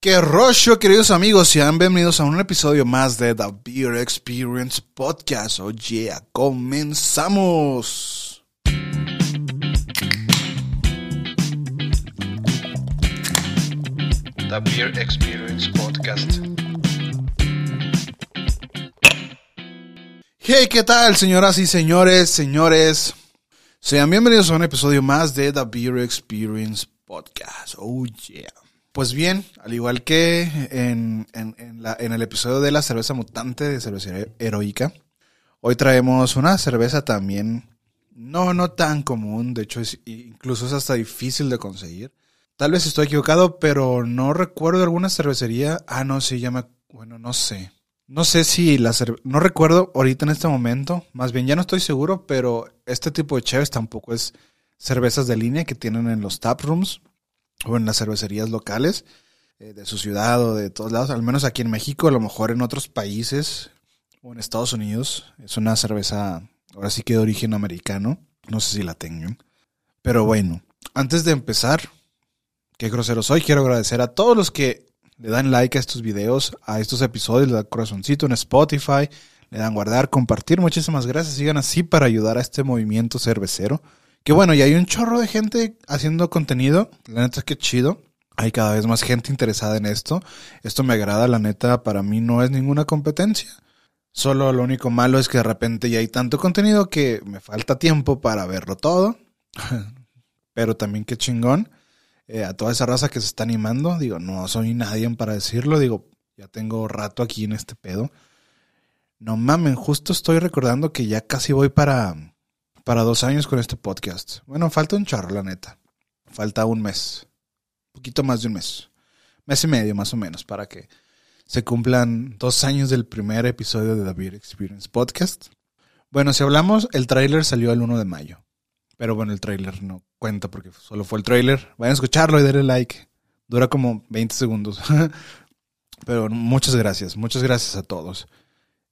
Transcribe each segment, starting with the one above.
¡Qué rollo, queridos amigos! Sean bienvenidos a un episodio más de The Beer Experience Podcast. Oye, comenzamos. The Beer Experience Podcast. Hey, ¿qué tal, señoras y señores, señores? Sean bienvenidos a un episodio más de The Beer Experience Podcast. Oh, yeah. Pues bien, al igual que en, en, en, la- en el episodio de la cerveza mutante de cervecería heroica, hoy traemos una cerveza también no, no tan común, de hecho es, incluso es hasta difícil de conseguir. Tal vez estoy equivocado, pero no recuerdo alguna cervecería. Ah, no, sí, ya me... Bueno, no sé. No sé si la cerve- No recuerdo ahorita en este momento. Más bien, ya no estoy seguro, pero este tipo de cheves tampoco es cervezas de línea que tienen en los tap rooms o en las cervecerías locales eh, de su ciudad o de todos lados. Al menos aquí en México, a lo mejor en otros países o en Estados Unidos. Es una cerveza, ahora sí que de origen americano. No sé si la tengan. Pero bueno, antes de empezar, qué grosero soy. Quiero agradecer a todos los que le dan like a estos videos, a estos episodios, le dan corazoncito en Spotify, le dan guardar, compartir. Muchísimas gracias. Sigan así para ayudar a este movimiento cervecero. Que bueno, y hay un chorro de gente haciendo contenido. La neta es que chido. Hay cada vez más gente interesada en esto. Esto me agrada, la neta, para mí no es ninguna competencia. Solo lo único malo es que de repente ya hay tanto contenido que me falta tiempo para verlo todo. Pero también qué chingón eh, a toda esa raza que se está animando. Digo, no soy nadie para decirlo. Digo, ya tengo rato aquí en este pedo. No mamen, justo estoy recordando que ya casi voy para, para dos años con este podcast. Bueno, falta un charro, la neta. Falta un mes. Un poquito más de un mes. Mes y medio, más o menos, para que se cumplan dos años del primer episodio de Beer Experience Podcast. Bueno, si hablamos, el tráiler salió el 1 de mayo. Pero bueno, el tráiler no cuenta porque solo fue el tráiler. Vayan a escucharlo y denle like. Dura como 20 segundos. Pero muchas gracias, muchas gracias a todos.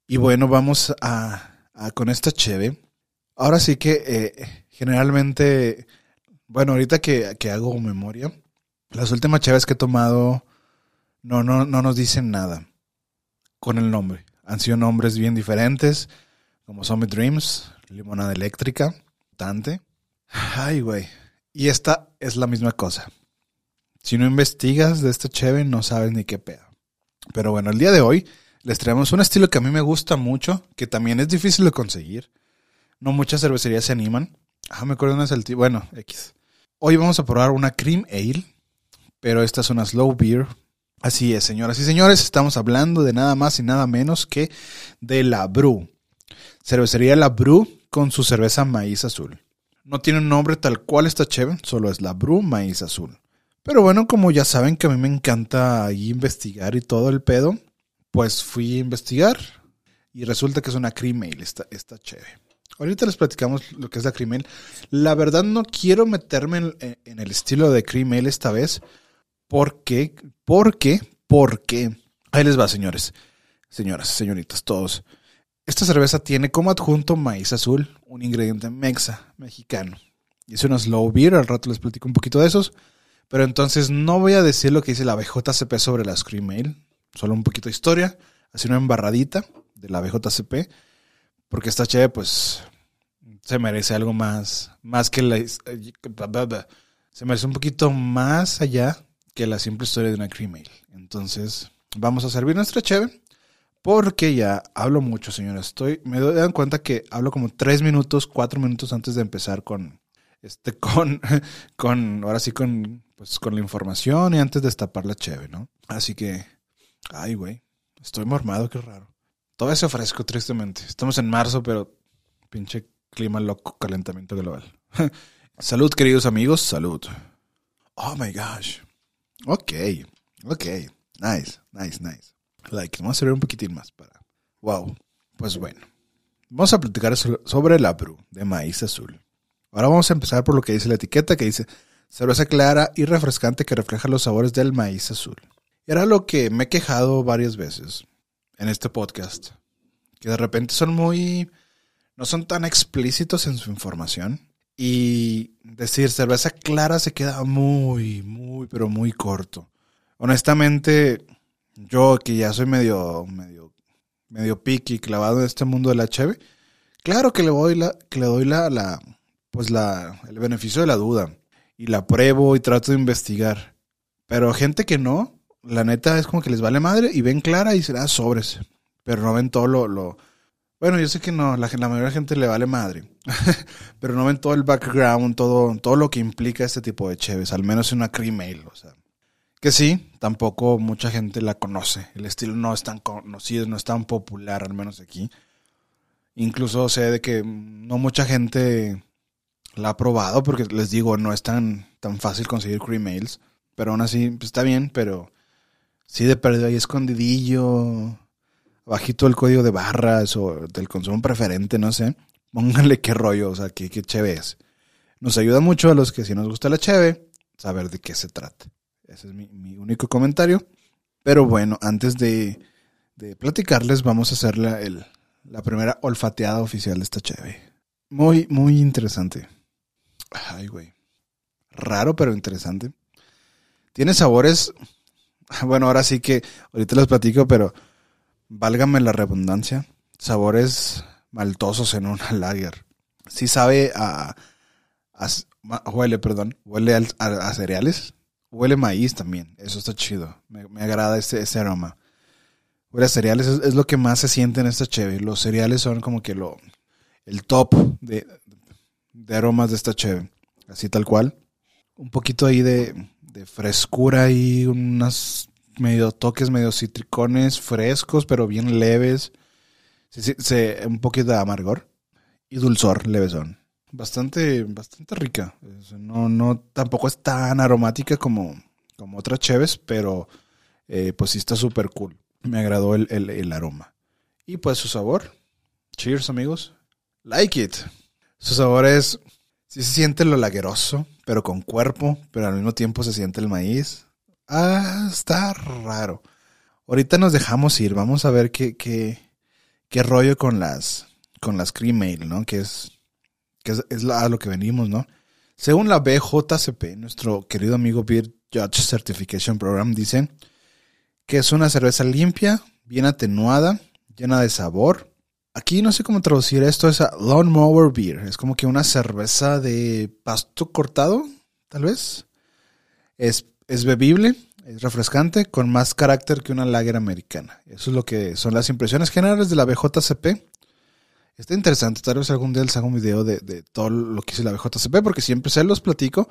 Y bueno, vamos a, a con esta cheve. Ahora sí que eh, generalmente, bueno, ahorita que, que hago memoria, las últimas cheves que he tomado no, no, no nos dicen nada con el nombre. Han sido nombres bien diferentes, como Summit Dreams, Limonada Eléctrica, Tante. Ay, güey. Y esta es la misma cosa. Si no investigas de esta cheve, no sabes ni qué pedo. Pero bueno, el día de hoy les traemos un estilo que a mí me gusta mucho, que también es difícil de conseguir. No muchas cervecerías se animan. Ah, me acuerdo una salti- Bueno, X. Hoy vamos a probar una Cream Ale, pero esta es una Slow Beer. Así es, señoras y señores, estamos hablando de nada más y nada menos que de la Bru. Cervecería La Bru con su cerveza maíz azul. No tiene un nombre tal cual esta cheve, solo es la Bru Maíz Azul. Pero bueno, como ya saben que a mí me encanta investigar y todo el pedo, pues fui a investigar y resulta que es una cream ale esta, esta cheve. Ahorita les platicamos lo que es la cream ale. La verdad no quiero meterme en, el estilo de cream ale esta vez. ¿Por qué? ¿Por qué? Porque... Ahí les va, señores. Señoras, señoritas, todos. Esta cerveza tiene como adjunto maíz azul, un ingrediente mexa, mexicano. Y es una slow beer, al rato les platico un poquito de esos. Pero entonces no voy a decir lo que dice la BJCP sobre la Scream solo un poquito de historia, así una embarradita de la BJCP, porque esta chévere pues se merece algo más, más que la... Se merece un poquito más allá que la simple historia de una Cream. Entonces vamos a servir nuestra chévere porque ya hablo mucho, señores. Estoy, me dan cuenta que hablo como tres minutos, cuatro minutos antes de empezar con, este, con, con, ahora sí con, pues con la información y antes de destapar la cheve, ¿no? Así que, ay, güey, estoy mormado, qué raro. Todavía se fresco, tristemente. Estamos en marzo, pero pinche clima loco, calentamiento global. salud, queridos amigos, salud. Oh my gosh. Ok, ok. Nice, nice, nice. Like, vamos a servir un poquitín más para. Wow. Pues bueno. Vamos a platicar sobre la Bru de maíz azul. Ahora vamos a empezar por lo que dice la etiqueta, que dice cerveza clara y refrescante que refleja los sabores del maíz azul. Era lo que me he quejado varias veces en este podcast, que de repente son muy, no son tan explícitos en su información y decir cerveza clara se queda muy, muy, pero muy corto. honestamente, yo que ya soy medio, medio, medio piqui, clavado en este mundo de la cheve, claro que le doy la, que le doy la, la, pues la, el beneficio de la duda. Y la pruebo y trato de investigar. Pero gente que no, la neta es como que les vale madre y ven clara y será sobres. Pero no ven todo lo, lo, bueno, yo sé que no, la, la mayoría de la gente le vale madre. pero no ven todo el background, todo, todo lo que implica este tipo de cheves, al menos en una cream o sea. Que sí, tampoco mucha gente la conoce. El estilo no es tan conocido, no es tan popular, al menos aquí. Incluso sé de que no mucha gente la ha probado, porque les digo, no es tan, tan fácil conseguir cream. Pero aún así, pues está bien, pero sí de perdido ahí escondidillo, bajito el código de barras o del consumo preferente, no sé. Pónganle qué rollo, o sea, qué, qué cheve es. Nos ayuda mucho a los que si nos gusta la cheve, saber de qué se trata. Ese es mi, mi único comentario. Pero bueno, antes de, de platicarles, vamos a hacer la, el, la primera olfateada oficial de esta cheve. Muy, muy interesante. Ay, güey. Raro, pero interesante. Tiene sabores. Bueno, ahora sí que ahorita les platico, pero válgame la redundancia. Sabores maltosos en una lager. Sí sabe a. a huele, perdón. Huele a, cereales. Huele maíz también. Eso está chido. Me, agrada ese, ese, aroma. Huele a cereales. Es, es, lo que más se siente en esta cheve. Los cereales son como que lo. El top de, de aromas de esta cheve. Así tal cual. Un poquito ahí de, de frescura y unas medio toques medio citricones frescos, pero bien leves. Se, se, un poquito de amargor y dulzor levesón. Bastante, bastante rica. No, no, tampoco es tan aromática como, como otras cheves, pero eh, pues sí está súper cool. Me agradó el, el, el aroma. Y pues su sabor. Cheers, amigos. Like it. Su sabor es. Sí se siente lo lagueroso, pero con cuerpo, pero al mismo tiempo se siente el maíz. Ah, está raro. Ahorita nos dejamos ir. Vamos a ver qué, qué, qué rollo con las, con las cream ale, ¿no? Que es, que es, es a lo que venimos, ¿no? Según la BJCP, nuestro querido amigo Beer Judge Certification Program dice que es una cerveza limpia, bien atenuada, llena de sabor. Aquí no sé cómo traducir esto, es a lawnmower beer. Es como que una cerveza de pasto cortado, tal vez. Es es bebible, es refrescante, con más carácter que una lager americana. Eso es lo que son las impresiones generales de la BJCP. Está interesante, tal vez algún día les haga un video de, de todo lo que hice la BJCP, porque siempre se los platico,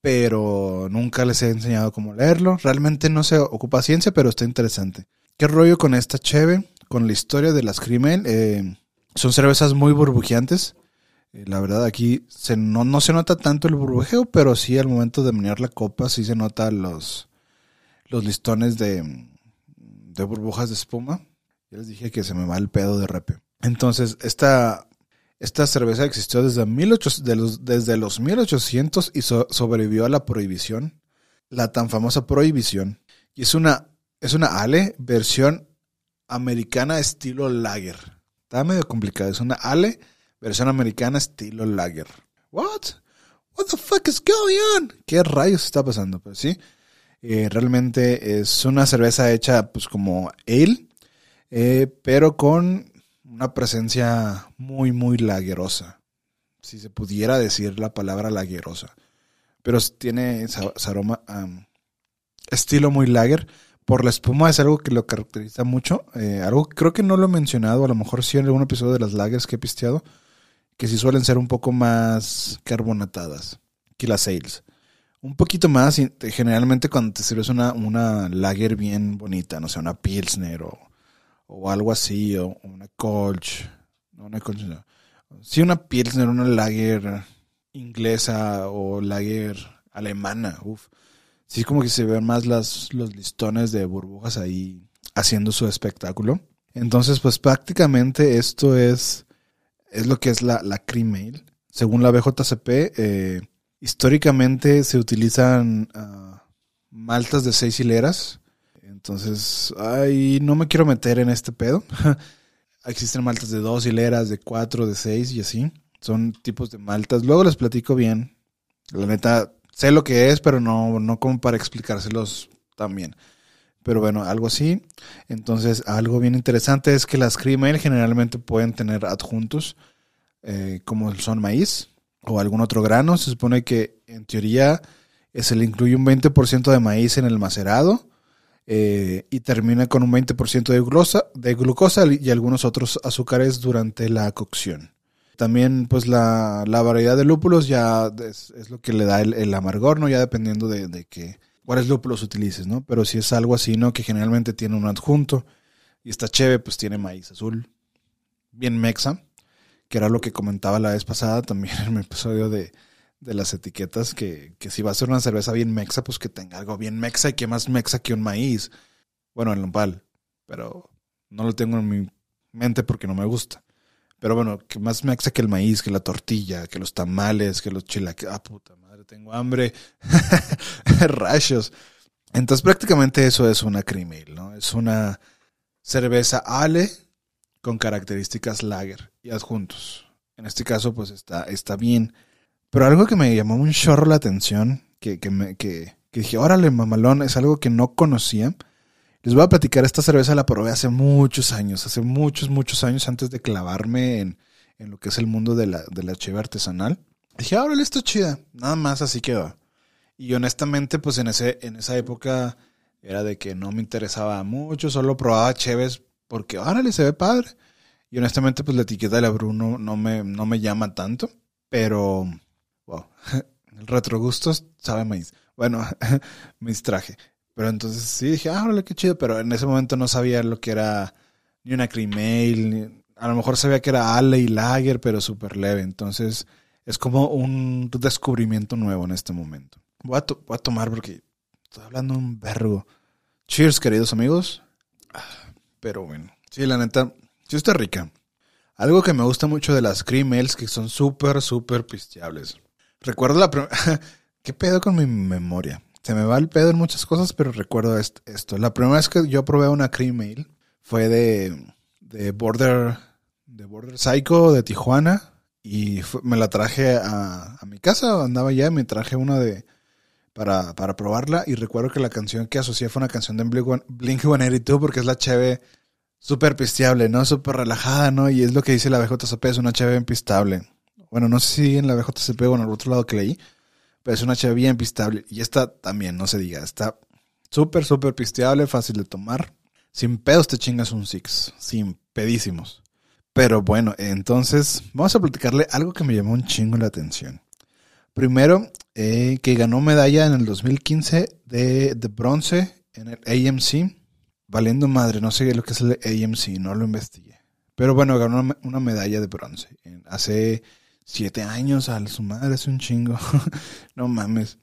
pero nunca les he enseñado cómo leerlo. Realmente no se ocupa ciencia, pero está interesante. ¿Qué rollo con esta cheve? Con la historia de las crimen. Eh, son cervezas muy burbujeantes. La verdad, aquí se, no, no se nota tanto el burbujeo, pero sí al momento de menear la copa sí se nota los, los listones de, de burbujas de espuma. Ya les dije que se me va el pedo de repe. Entonces, esta, esta cerveza existió desde, 1800, de los, desde los 1800 y so, sobrevivió a la prohibición, la tan famosa prohibición. Y es una, es una Ale versión americana estilo lager. Está medio complicado. Es una Ale versión americana estilo lager. What? What the fuck is going on? ¿Qué rayos está pasando? Pues sí, eh, realmente es una cerveza hecha pues como ale, eh, pero con una presencia muy, muy lagerosa. Si se pudiera decir la palabra lagerosa. Pero tiene esa, aroma, estilo muy lager. Por la espuma es algo que lo caracteriza mucho. Eh, algo que creo que no lo he mencionado, a lo mejor sí en algún episodio de las lagers que he pisteado que sí suelen ser un poco más carbonatadas que las ales. Un poquito más, generalmente cuando te sirves una, una lager bien bonita, no sé, una Pilsner o, o algo así, o una Kolsch, no una Kolsch, no. Sí, una Pilsner, una lager inglesa o lager alemana, uff. Sí, como que se ven más las, los listones de burbujas ahí haciendo su espectáculo. Entonces, pues prácticamente esto es es lo que es la, la cream. Según la BJCP, eh, históricamente se utilizan uh, maltas de seis hileras. Entonces, ay, no me quiero meter en este pedo. Existen maltas de dos hileras, de cuatro, de seis y así. Son tipos de maltas. Luego les platico bien. La neta, sé lo que es, pero no, no como para explicárselos también. Pero bueno, algo así. Entonces, algo bien interesante es que las cream ale generalmente pueden tener adjuntos, eh, como son maíz o algún otro grano. Se supone que en teoría eh, se le incluye un 20% de maíz en el macerado eh, y termina con un 20% de glucosa, de glucosa y algunos otros azúcares durante la cocción. También, pues, la, la variedad de lúpulos ya es, es lo que le da el, amargor, ¿no? Ya dependiendo de, de que, cuáles lúpulos utilices, ¿no? Pero si es algo así, ¿no? Que generalmente tiene un adjunto. Y esta cheve, pues, tiene maíz azul. Bien mexa. Que era lo que comentaba la vez pasada también en el episodio de, de las etiquetas. Que, que si va a ser una cerveza bien mexa, pues que tenga algo bien mexa y que más mexa que un maíz. Bueno, el nopal. Pero no lo tengo en mi mente porque no me gusta. Pero bueno, que más mexa que el maíz, que la tortilla, que los tamales, que los chilaquiles. Ah, puta madre, tengo hambre. Rayos. Entonces prácticamente eso es una cream ¿no? Es una cerveza ale con características lager y adjuntos. En este caso, pues está, está bien. Pero algo que me llamó un chorro la atención, que, que, me, que, que dije, órale, mamalón, es algo que no conocía. Les voy a platicar, esta cerveza la probé hace muchos años, hace muchos, muchos años antes de clavarme en, en lo que es el mundo de la, de la artesanal. Dije, órale, está chida, nada más así quedó. Y honestamente, pues en, ese, en esa época era de que no me interesaba mucho, solo probaba cheves porque, órale, se ve padre. Y honestamente, pues la etiqueta de la Bruno no me, no me llama tanto, pero, wow, el retrogusto sabe maíz. Bueno, me distraje. Pero entonces sí dije, ah, órale, qué chido, pero en ese momento no sabía lo que era ni una cream ni- a lo mejor sabía que era ale y lager, pero súper leve. Entonces es como un descubrimiento nuevo en este momento. Voy a, to- voy a tomar porque estoy hablando un vergo. Cheers, queridos amigos. Pero bueno, sí, la neta, sí está rica. Algo que me gusta mucho de las cream que son súper, súper pisteables. Recuerdo la primera... ¿Qué pedo con mi memoria? Se me va el pedo en muchas cosas, pero recuerdo est- esto. La primera vez que yo probé una cream fue de, de Border de Border Psycho de Tijuana y me la traje a, a mi casa, andaba allá y me traje una de para, para probarla y recuerdo que la canción que asocié fue una canción de Blink One- Blink-182 porque es la cheve súper pisteable, ¿no? Súper relajada, ¿no? Y es lo que dice la BJCP, es una cheve bien pistable. Bueno, no sé si en la BJCP o en el otro lado que leí, pero es una cheve bien pistable. Y esta también, no se diga, está súper, súper pisteable, fácil de tomar. Sin pedos te chingas un six, sin pedísimos. Pero bueno, entonces vamos a platicarle algo que me llamó un chingo la atención. Primero, eh, que ganó medalla en el 2015 de, de bronce en el AMC. Valiendo madre, no sé lo que es el AMC, no lo investigué. Pero bueno, ganó una, medalla de bronce. Hace siete años, a su madre, es un chingo. no mames.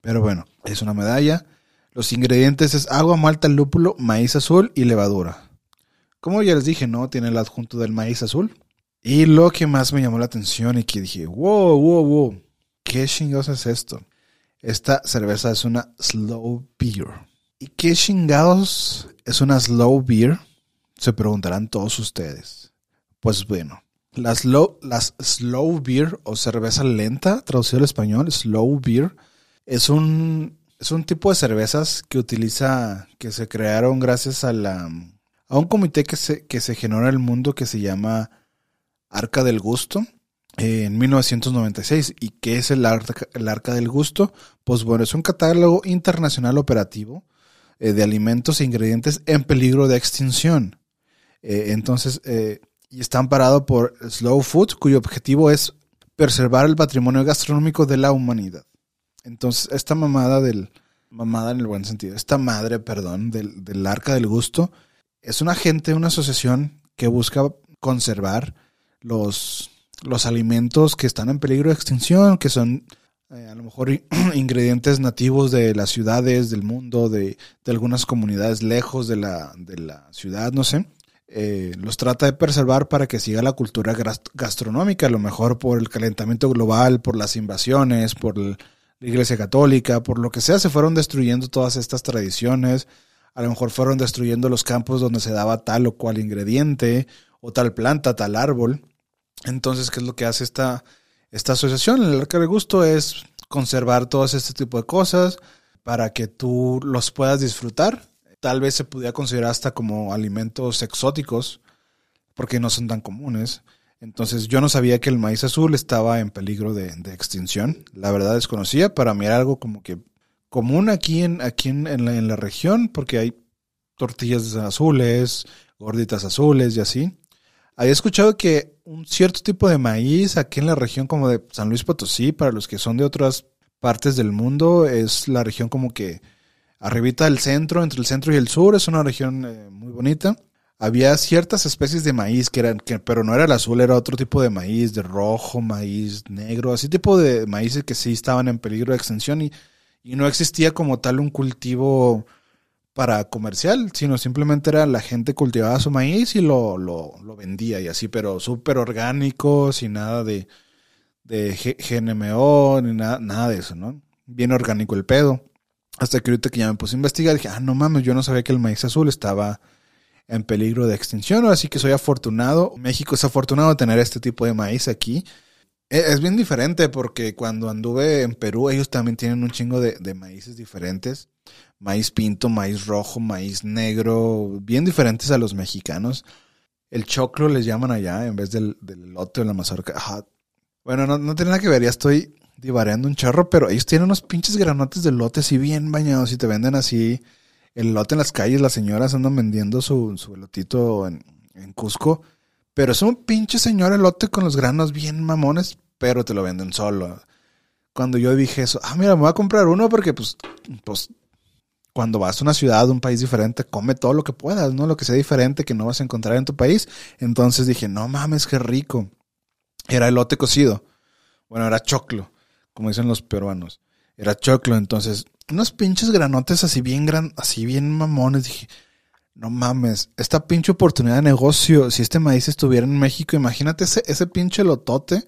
Pero bueno, es una medalla. Los ingredientes es agua, malta, lúpulo, maíz azul y levadura. Como ya les dije, ¿no? Tiene el adjunto del maíz azul. Y lo que más me llamó la atención y que dije, wow, wow, wow, ¿qué chingados es esto? Esta cerveza es una slow beer. ¿Y qué chingados es una slow beer? Se preguntarán todos ustedes. Pues bueno, las slow, las slow beer o cerveza lenta, traducido al español, slow beer, es un, es un tipo de cervezas que utiliza, que se crearon gracias a la, a un comité que se, que se generó en el mundo que se llama Arca del Gusto eh, en 1996. ¿Y qué es el Arca, el Arca del Gusto? Pues bueno, es un catálogo internacional operativo eh, de alimentos e ingredientes en peligro de extinción. Eh, entonces, eh, y está amparado por Slow Food, cuyo objetivo es preservar el patrimonio gastronómico de la humanidad. Entonces, esta mamada del, mamada en el buen sentido, esta madre, perdón, del, del Arca del Gusto, es una gente, una asociación que busca conservar los, los alimentos que están en peligro de extinción, que son eh, a lo mejor ingredientes nativos de las ciudades, del mundo, de, de algunas comunidades lejos de la, de la ciudad, no sé. Eh, los trata de preservar para que siga la cultura gastronómica, a lo mejor por el calentamiento global, por las invasiones, por la Iglesia Católica, por lo que sea, se fueron destruyendo todas estas tradiciones. A lo mejor fueron destruyendo los campos donde se daba tal o cual ingrediente, o tal planta, tal árbol. Entonces, ¿qué es lo que hace esta, esta asociación? El Arca del Gusto es conservar todo este tipo de cosas, para que tú los puedas disfrutar. Tal vez se pudiera considerar hasta como alimentos exóticos, porque no son tan comunes. Entonces yo no sabía que el maíz azul estaba en peligro de, de extinción. La verdad desconocía. Para mí era algo como que común aquí en, aquí en, la, en la región, porque hay tortillas azules, gorditas azules y así. Había escuchado que un cierto tipo de maíz aquí en la región como de San Luis Potosí, para los que son de otras partes del mundo, es la región como que arribita del centro, entre el centro y el sur, es una región eh, muy bonita. Había ciertas especies de maíz que eran, pero no era el azul, era otro tipo de maíz, de rojo, maíz negro, así tipo de maíces que sí estaban en peligro de extinción y, y no existía como tal un cultivo para comercial, sino simplemente era la gente cultivaba su maíz y lo, lo, vendía y así, pero súper orgánico, sin nada de, de GNMO, ni nada, nada de eso, ¿no? Bien orgánico el pedo. Hasta que ahorita que ya me puse a investigar, dije, ah, no mames, yo no sabía que el maíz azul estaba en peligro de extinción, así que soy afortunado. México es afortunado de tener este tipo de maíz aquí. E- Es bien diferente porque cuando anduve en Perú, ellos también tienen un chingo de, de maíces diferentes. Maíz pinto, maíz rojo, maíz negro, bien diferentes a los mexicanos. El choclo les llaman allá en vez del, del elote o la mazorca. Bueno, no, no tiene nada que ver, ya estoy divareando un chorro, pero ellos tienen unos pinches granotes de elote así bien bañados y te venden así el elote en las calles. Las señoras andan vendiendo su, su elotito en, en Cusco. Pero es un pinche señor elote con los granos bien mamones, pero te lo venden solo. Cuando yo dije eso, ah, mira, me voy a comprar uno porque pues, pues cuando vas a una ciudad, un país diferente, come todo lo que puedas, ¿no? Lo que sea diferente que no vas a encontrar en tu país. Entonces dije, no mames, qué rico. Era elote cocido. Bueno, era choclo, como dicen los peruanos. Era choclo, entonces, unos pinches granotes así bien gran, así bien mamones. Dije, no mames, esta pinche oportunidad de negocio, si este maíz estuviera en México, imagínate ese, ese pinche lotote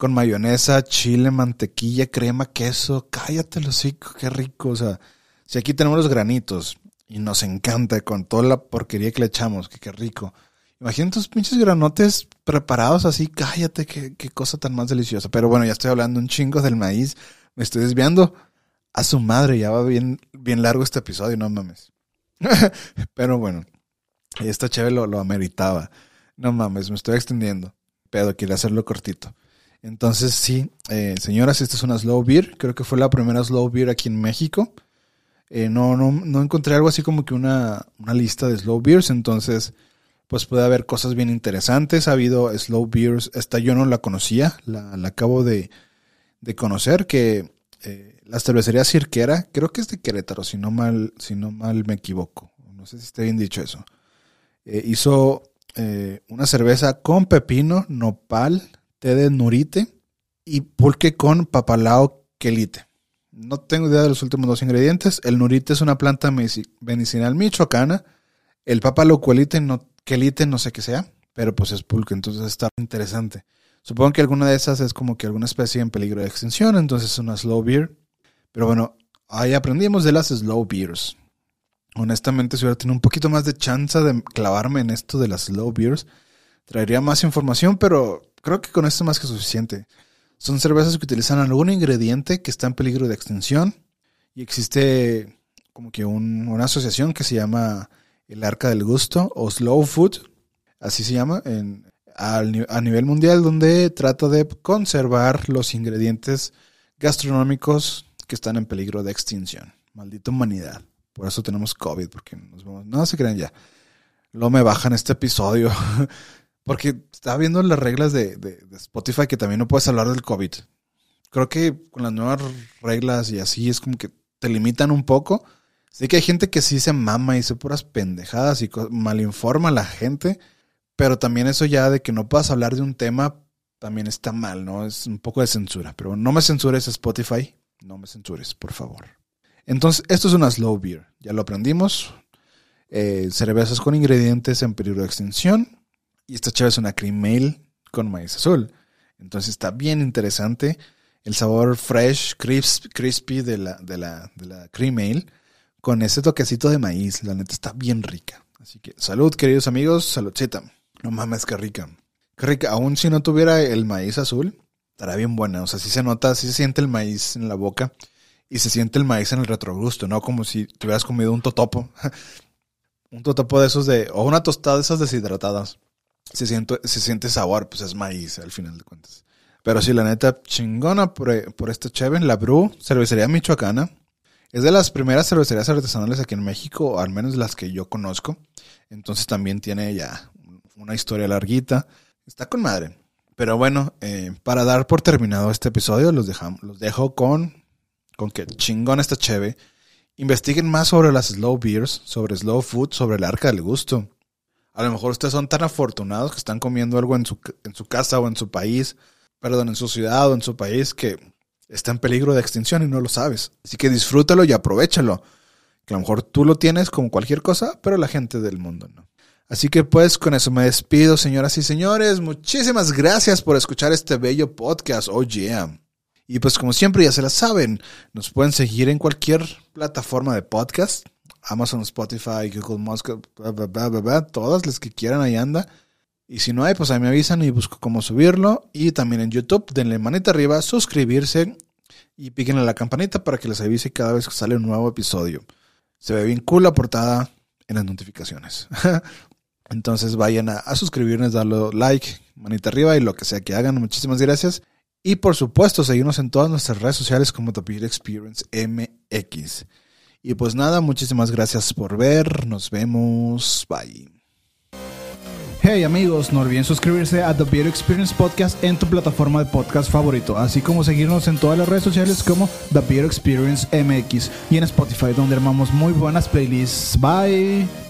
con mayonesa, chile, mantequilla, crema, queso. Cállate, los hocico, qué rico. O sea, si aquí tenemos los granitos y nos encanta con toda la porquería que le echamos, que qué rico. Imagínate tus pinches granotes preparados así, cállate, qué, cosa tan más deliciosa. Pero bueno, ya estoy hablando un chingo del maíz, me estoy desviando. A su madre, ya va bien, bien largo este episodio, no mames. Pero bueno, esta chévere lo, lo ameritaba. No mames, me estoy extendiendo. Pero quiero hacerlo cortito. Entonces, sí, eh, señoras, esta es una slow beer. Creo que fue la primera slow beer aquí en México. Eh, no, no, no encontré algo así como que una, una lista de slow beers. Entonces, pues puede haber cosas bien interesantes. Ha habido slow beers. Esta yo no la conocía. La, la acabo de, de conocer. Que eh, la cervecería Cirquera, creo que es de Querétaro, si no mal, si no mal me equivoco. No sé si está bien dicho eso. Eh, hizo eh, una cerveza con pepino, nopal, té de nurite y pulque con papalao quelite. No tengo idea de los últimos dos ingredientes. El nurite es una planta medici- medicinal michoacana. El papalao quelite no, quelite no sé qué sea, pero pues es pulque, entonces está interesante. Supongo que alguna de esas es como que alguna especie en peligro de extinción, entonces es una slow beer. Pero bueno, ahí aprendimos de las slow beers. Honestamente, si hubiera tenido un poquito más de chance de clavarme en esto de las slow beers, traería más información, pero creo que con esto es más que suficiente. Son cervezas que utilizan algún ingrediente que está en peligro de extinción y existe como que un- una asociación que se llama el Arca del Gusto o Slow Food, así se llama, a nivel mundial, donde trata de conservar los ingredientes gastronómicos que están en peligro de extinción. Maldita humanidad. Por eso tenemos COVID, porque nos vamos. No se crean ya. Luego me bajan este episodio. porque estaba viendo las reglas de- de Spotify que también no puedes hablar del COVID. Creo que con las nuevas reglas y así es como que te limitan un poco. Sé que hay gente que sí se mama y dice puras pendejadas y malinforma a la gente. Pero también eso ya de que no puedas hablar de un tema también está mal, ¿no? Es un poco de censura. Pero no me censures Spotify. No me censures, por favor. Entonces, esto es una slow beer. Ya lo aprendimos. Eh, cervezas con ingredientes en peligro de extinción. Y esta chévere es una cream ale con maíz azul. Entonces está bien interesante. El sabor fresh, crisp, crispy de la, de, la, de la cream ale. Con ese toquecito de maíz. La neta está bien rica. Así que salud, queridos amigos. Saludcita. No mames, qué rica. Qué rica. Aún si no tuviera el maíz azul, estará bien buena. O sea, sí se nota, sí se siente el maíz en la boca. y se siente el maíz en el retrogusto, ¿no? Como si te hubieras comido un totopo. un totopo de esos de, o una tostada de esas deshidratadas. Se siente, se siente sabor, pues es maíz al final de cuentas. Pero sí, la neta, chingona por, por esta la Bru, cervecería michoacana. Es de las primeras cervecerías artesanales aquí en México, al menos las que yo conozco. Entonces también tiene ya una historia larguita. Está con madre. Pero bueno, eh, para dar por terminado este episodio, los, dejamos, los dejo con con que chingón esta cheve, investiguen más sobre las slow beers, sobre slow food, sobre el arca del gusto. A lo mejor ustedes son tan afortunados que están comiendo algo en su, en su casa o en su país, perdón, en su ciudad o en su país que está en peligro de extinción y no lo sabes. Así que disfrútalo y aprovechalo. Que a lo mejor tú lo tienes como cualquier cosa, pero la gente del mundo no. Así que pues con eso me despido, señoras y señores. Muchísimas gracias por escuchar este bello podcast. Oh yeah. Y pues como siempre ya se la saben, nos pueden seguir en cualquier plataforma de podcast, Amazon, Spotify, Google Musk, todas las que quieran ahí anda. Y si no hay, pues ahí me avisan y busco cómo subirlo. Y también en YouTube, denle manita arriba, suscribirse y piquen a la campanita para que les avise cada vez que sale un nuevo episodio. Se ve bien cool la portada en las notificaciones. Entonces vayan a, a suscribirnos, darle like, manita arriba y lo que sea que hagan. Muchísimas gracias. Y por supuesto, seguirnos en todas nuestras redes sociales como Beer Experience MX. Y pues nada, muchísimas gracias por ver. Nos vemos. Bye. Hey amigos, no olviden suscribirse a The Beer Experience Podcast en tu plataforma de podcast favorito, así como seguirnos en todas las redes sociales como The Beer Experience MX y en Spotify donde armamos muy buenas playlists. Bye.